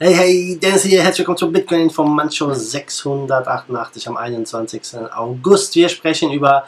Hey, hey, Dennis hier, herzlich willkommen zum Bitcoin Informantshow 688 am 21. August. Wir sprechen über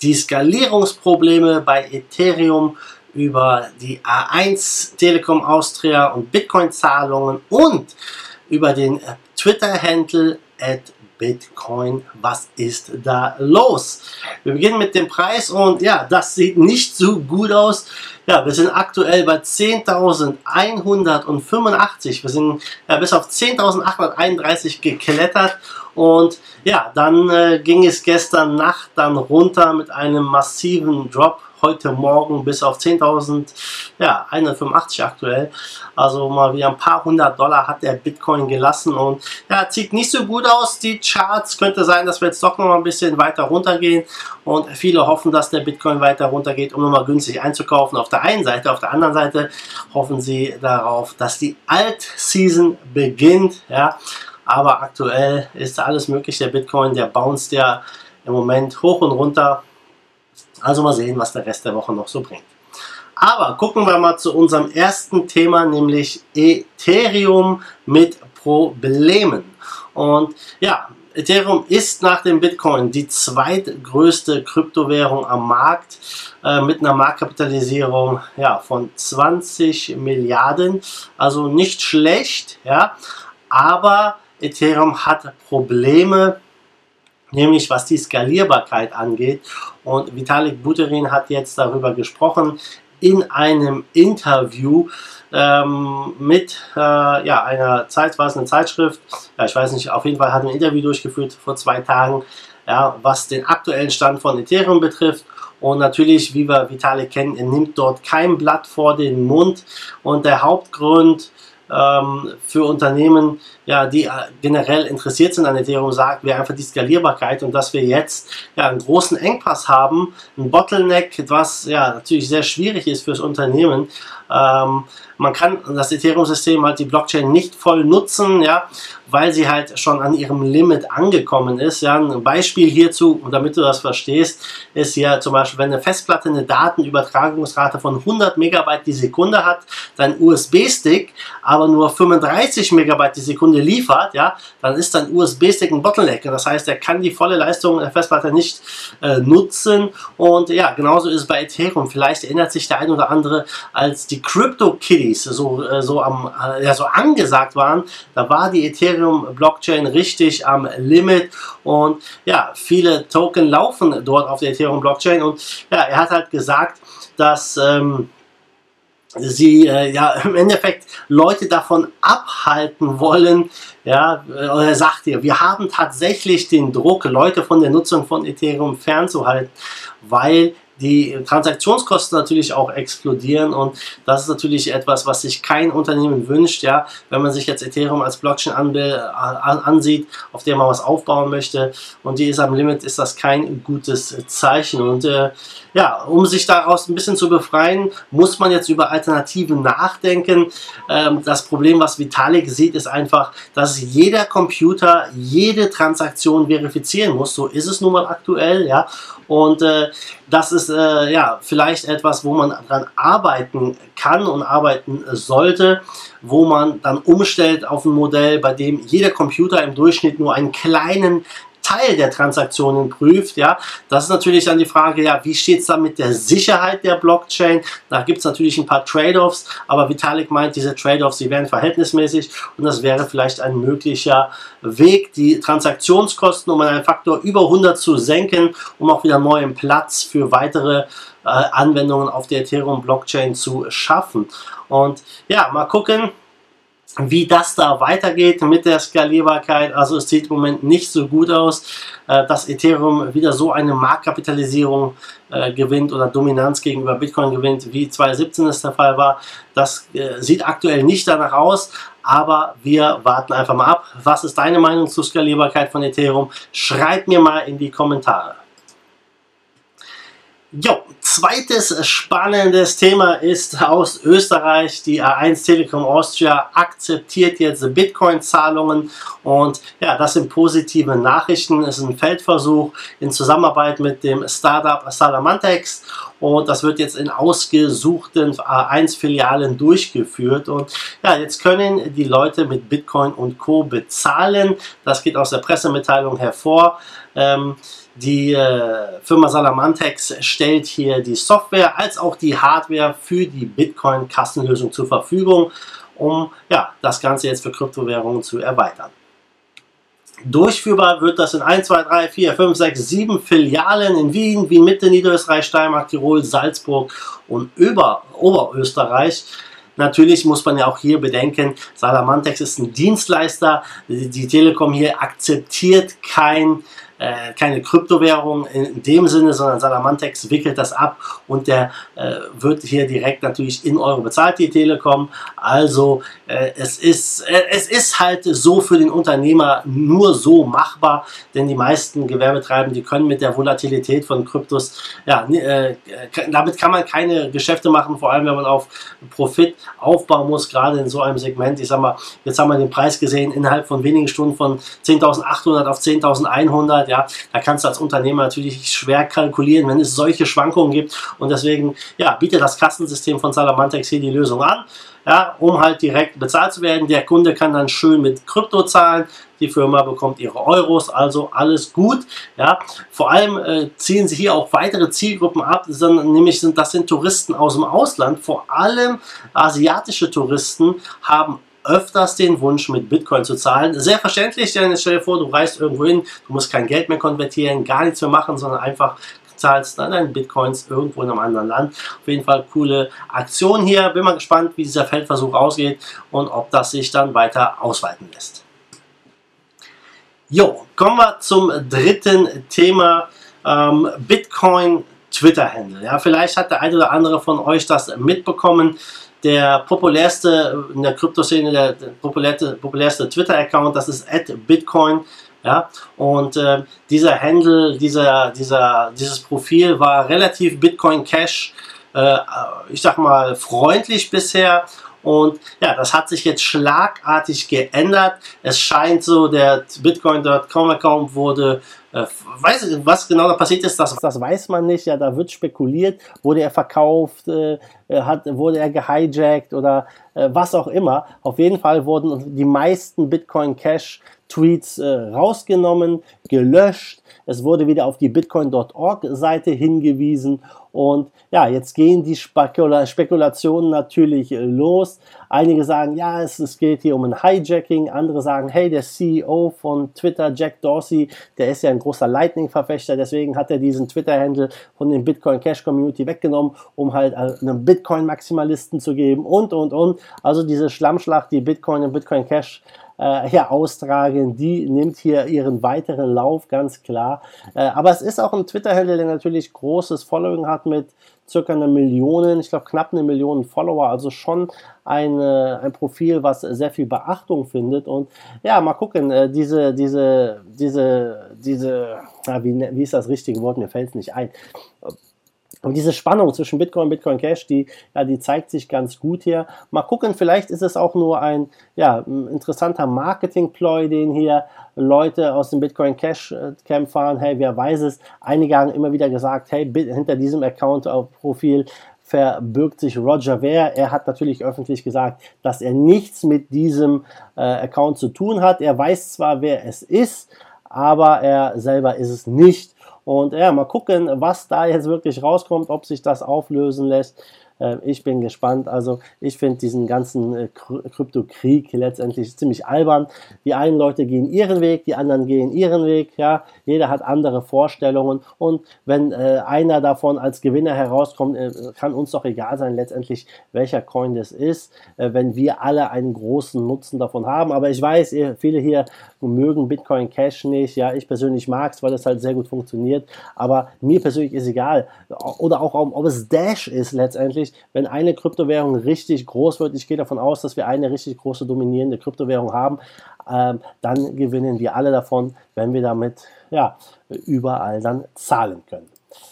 die Skalierungsprobleme bei Ethereum, über die A1 Telekom Austria und Bitcoin-Zahlungen und über den Twitter-Handle at Bitcoin. Was ist da los? Wir beginnen mit dem Preis und ja, das sieht nicht so gut aus. Ja, wir sind aktuell bei 10.185. Wir sind ja, bis auf 10.831 geklettert und ja, dann äh, ging es gestern Nacht dann runter mit einem massiven Drop heute Morgen bis auf 10.000, ja, 185 aktuell. Also mal wieder ein paar hundert Dollar hat der Bitcoin gelassen und ja, sieht nicht so gut aus. Die Charts könnte sein, dass wir jetzt doch noch ein bisschen weiter runtergehen und viele hoffen, dass der Bitcoin weiter runtergeht, um nochmal günstig einzukaufen. Auf der einen Seite, auf der anderen Seite hoffen sie darauf, dass die Alt-Season beginnt, ja. Aber aktuell ist alles möglich. Der Bitcoin, der bounced ja im Moment hoch und runter. Also mal sehen, was der Rest der Woche noch so bringt. Aber gucken wir mal zu unserem ersten Thema, nämlich Ethereum mit Problemen. Und ja, Ethereum ist nach dem Bitcoin die zweitgrößte Kryptowährung am Markt äh, mit einer Marktkapitalisierung ja, von 20 Milliarden. Also nicht schlecht, ja, aber Ethereum hat Probleme nämlich was die Skalierbarkeit angeht. Und Vitalik Buterin hat jetzt darüber gesprochen in einem Interview ähm, mit äh, ja, einer Zeit, war es eine Zeitschrift, ja, ich weiß nicht, auf jeden Fall hat ein Interview durchgeführt vor zwei Tagen, ja, was den aktuellen Stand von Ethereum betrifft. Und natürlich, wie wir Vitalik kennen, er nimmt dort kein Blatt vor den Mund. Und der Hauptgrund, ähm, für Unternehmen, ja, die äh, generell interessiert sind an Ethereum, sagt, wäre einfach die Skalierbarkeit und dass wir jetzt ja, einen großen Engpass haben, ein Bottleneck, was ja natürlich sehr schwierig ist fürs Unternehmen. Ähm, man kann das Ethereum-System halt die Blockchain nicht voll nutzen, ja, weil sie halt schon an ihrem Limit angekommen ist. Ja. Ein Beispiel hierzu, damit du das verstehst, ist ja zum Beispiel, wenn eine Festplatte eine Datenübertragungsrate von 100 Megabyte die Sekunde hat, dein USB-Stick aber nur 35 Megabyte die Sekunde liefert, ja, dann ist dein USB-Stick ein Bottleneck. Das heißt, er kann die volle Leistung der Festplatte nicht äh, nutzen. Und ja, genauso ist es bei Ethereum. Vielleicht erinnert sich der ein oder andere, als die Crypto Kitty Release so, äh, so, äh, ja, so angesagt waren, da war die Ethereum-Blockchain richtig am Limit und ja, viele Token laufen dort auf der Ethereum-Blockchain und ja, er hat halt gesagt, dass ähm, sie äh, ja im Endeffekt Leute davon abhalten wollen, ja, äh, er sagt hier, wir haben tatsächlich den Druck, Leute von der Nutzung von Ethereum fernzuhalten, weil die Transaktionskosten natürlich auch explodieren und das ist natürlich etwas, was sich kein Unternehmen wünscht, ja, wenn man sich jetzt Ethereum als Blockchain ansieht, auf der man was aufbauen möchte und die ist am Limit, ist das kein gutes Zeichen und äh, ja, um sich daraus ein bisschen zu befreien, muss man jetzt über Alternativen nachdenken. Ähm, das Problem, was Vitalik sieht, ist einfach, dass jeder Computer jede Transaktion verifizieren muss. So ist es nun mal aktuell, ja. Und äh, das ist äh, ja vielleicht etwas, wo man dran arbeiten kann und arbeiten sollte, wo man dann umstellt auf ein Modell, bei dem jeder Computer im Durchschnitt nur einen kleinen Teil der Transaktionen prüft. Ja, das ist natürlich dann die Frage, ja, wie steht es dann mit der Sicherheit der Blockchain? Da gibt es natürlich ein paar Trade-offs, aber Vitalik meint, diese Trade-offs, die wären verhältnismäßig und das wäre vielleicht ein möglicher Weg, die Transaktionskosten um einen Faktor über 100 zu senken, um auch wieder neuen Platz für weitere äh, Anwendungen auf der Ethereum-Blockchain zu schaffen. Und ja, mal gucken, wie das da weitergeht mit der Skalierbarkeit. Also es sieht im Moment nicht so gut aus, äh, dass Ethereum wieder so eine Marktkapitalisierung äh, gewinnt oder Dominanz gegenüber Bitcoin gewinnt, wie 2017 es der Fall war. Das äh, sieht aktuell nicht danach aus, aber wir warten einfach mal ab. Was ist deine Meinung zur Skalierbarkeit von Ethereum? Schreib mir mal in die Kommentare. Jo, zweites spannendes Thema ist aus Österreich. Die A1 Telekom Austria akzeptiert jetzt Bitcoin-Zahlungen und ja, das sind positive Nachrichten. Es ist ein Feldversuch in Zusammenarbeit mit dem Startup Salamantex und das wird jetzt in ausgesuchten A1-Filialen durchgeführt und ja, jetzt können die Leute mit Bitcoin und Co. bezahlen. Das geht aus der Pressemitteilung hervor. Ähm, die äh, Firma Salamantex stellt hier die Software als auch die Hardware für die Bitcoin-Kassenlösung zur Verfügung, um ja, das Ganze jetzt für Kryptowährungen zu erweitern. Durchführbar wird das in 1, 2, 3, 4, 5, 6, 7 Filialen in Wien, Wien Mitte, Niederösterreich, Steiermark, Tirol, Salzburg und über Oberösterreich. Natürlich muss man ja auch hier bedenken, Salamantex ist ein Dienstleister. Die Telekom hier akzeptiert kein äh, keine Kryptowährung in dem Sinne, sondern Salamantex wickelt das ab und der äh, wird hier direkt natürlich in Euro bezahlt, die Telekom. Also äh, es, ist, äh, es ist halt so für den Unternehmer nur so machbar, denn die meisten Gewerbetreibenden, die können mit der Volatilität von Kryptos, ja, äh, damit kann man keine Geschäfte machen, vor allem wenn man auf Profit aufbauen muss, gerade in so einem Segment. Ich sag mal, jetzt haben wir den Preis gesehen, innerhalb von wenigen Stunden von 10.800 auf 10.100 ja, da kannst du als Unternehmer natürlich schwer kalkulieren, wenn es solche Schwankungen gibt und deswegen, ja, bietet das Kassensystem von Salamantex hier die Lösung an, ja, um halt direkt bezahlt zu werden. Der Kunde kann dann schön mit Krypto zahlen, die Firma bekommt ihre Euros, also alles gut. Ja, vor allem äh, ziehen sie hier auch weitere Zielgruppen ab, sondern nämlich sind das sind Touristen aus dem Ausland, vor allem asiatische Touristen haben öfters den Wunsch, mit Bitcoin zu zahlen. Sehr verständlich, denn stell dir vor, du reist irgendwo hin, du musst kein Geld mehr konvertieren, gar nichts mehr machen, sondern einfach zahlst dann deine Bitcoins irgendwo in einem anderen Land. Auf jeden Fall coole Aktion hier. Bin mal gespannt, wie dieser Feldversuch ausgeht und ob das sich dann weiter ausweiten lässt. Jo, kommen wir zum dritten Thema. Ähm, Bitcoin Twitter-Handle. Ja, vielleicht hat der eine oder andere von euch das mitbekommen der populärste in der Kryptoszene, der, der populärste, populärste Twitter-Account, das ist Bitcoin. Ja, und äh, dieser Handle, dieser, dieser, dieses Profil war relativ Bitcoin Cash, äh, ich sag mal, freundlich bisher. Und ja, das hat sich jetzt schlagartig geändert. Es scheint so, der Bitcoin.com-Account wurde weiß ich, was genau da passiert ist, das, das weiß man nicht. Ja, da wird spekuliert, wurde er verkauft, äh, äh, hat, wurde er gehijackt oder äh, was auch immer. Auf jeden Fall wurden die meisten Bitcoin Cash Tweets äh, rausgenommen, gelöscht. Es wurde wieder auf die bitcoin.org Seite hingewiesen und ja, jetzt gehen die Spekula Spekulationen natürlich äh, los. Einige sagen, ja, es, es geht hier um ein Hijacking. Andere sagen, hey, der CEO von Twitter, Jack Dorsey, der ist ja ein großer Lightning-Verfechter. Deswegen hat er diesen Twitter-Handle von den Bitcoin Cash Community weggenommen, um halt einem Bitcoin-Maximalisten zu geben und, und, und. Also diese Schlammschlacht, die Bitcoin und Bitcoin Cash äh, hier austragen, die nimmt hier ihren weiteren Lauf, ganz klar. Äh, aber es ist auch ein Twitter-Handle, der natürlich großes Following hat mit circa eine Million, ich glaube knapp eine Million Follower, also schon eine, ein Profil, was sehr viel Beachtung findet. Und ja, mal gucken, äh, diese, diese, diese, diese, wie, wie ist das richtige Wort? Mir fällt es nicht ein und diese Spannung zwischen Bitcoin und Bitcoin Cash, die, ja, die zeigt sich ganz gut hier. Mal gucken, vielleicht ist es auch nur ein ja, interessanter Marketing-Ploy, den hier Leute aus dem Bitcoin Cash äh, Camp fahren. Hey, wer weiß es? Einige haben immer wieder gesagt, hey, hinter diesem Account-Profil verbirgt sich Roger Ver. Er hat natürlich öffentlich gesagt, dass er nichts mit diesem äh, Account zu tun hat. Er weiß zwar, wer es ist, aber er selber ist es nicht. Und ja, mal gucken, was da jetzt wirklich rauskommt, ob sich das auflösen lässt. Äh, ich bin gespannt. Also ich finde diesen ganzen äh, Kryptokrieg letztendlich ziemlich albern. Die einen Leute gehen ihren Weg, die anderen gehen ihren Weg. Ja, jeder hat andere Vorstellungen und wenn äh, einer davon als Gewinner herauskommt, äh, kann uns doch egal sein letztendlich, welcher Coin das ist, äh, wenn wir alle einen großen Nutzen davon haben. Aber ich weiß, viele hier mögen Bitcoin Cash nicht. Ja, ich persönlich mag es, weil es halt sehr gut funktioniert. Aber mir persönlich ist egal. Oder auch, ob es Dash ist letztendlich wirklich, wenn eine Kryptowährung richtig groß wird, ich gehe davon aus, dass wir eine richtig große dominierende Kryptowährung haben, ähm, dann gewinnen wir alle davon, wenn wir damit ja, überall dann zahlen können.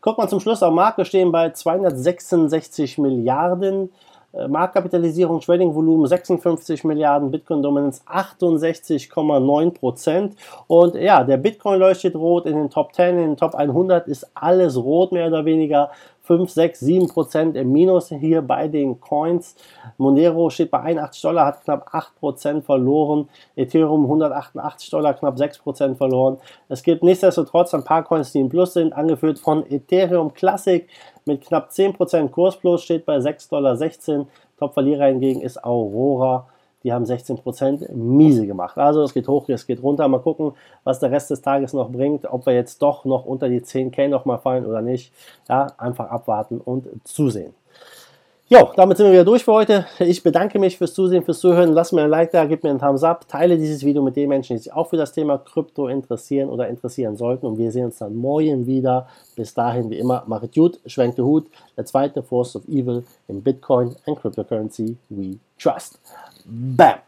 Guck mal zum Schluss, am Markt stehen bei 266 Milliarden. Äh, Marktkapitalisierung, Trading-Volumen 56 Milliarden, Bitcoin-Dominanz 68,9 Prozent. Und ja, der Bitcoin leuchtet rot in den Top 10, in den Top 100 ist alles rot mehr oder weniger. 5, 6, 7 Prozent im Minus hier bei den Coins. Monero steht bei 81 Dollar, hat knapp 8 Prozent verloren. Ethereum 188 Dollar, knapp 6 Prozent verloren. Es gibt nichtsdestotrotz ein paar Coins, die im Plus sind, angeführt von Ethereum Classic mit knapp 10 Prozent Kursplus, steht bei 6,16 Dollar. Top-Verlierer hingegen ist Aurora die haben 16% miese gemacht. Also es geht hoch, es geht runter. Mal gucken, was der Rest des Tages noch bringt. Ob wir jetzt doch noch unter die 10k nochmal fallen oder nicht. Ja, einfach abwarten und zusehen. Jo, damit sind wir wieder durch für heute. Ich bedanke mich fürs Zusehen, fürs Zuhören. Lass mir ein Like da, gib mir einen Thumbs up, teile dieses Video mit den Menschen, die sich auch für das Thema Krypto interessieren oder interessieren sollten. Und wir sehen uns dann morgen wieder. Bis dahin, wie immer, macht gut, schwenkt den Hut. Der zweite Force of Evil in Bitcoin and Cryptocurrency we trust. Bam!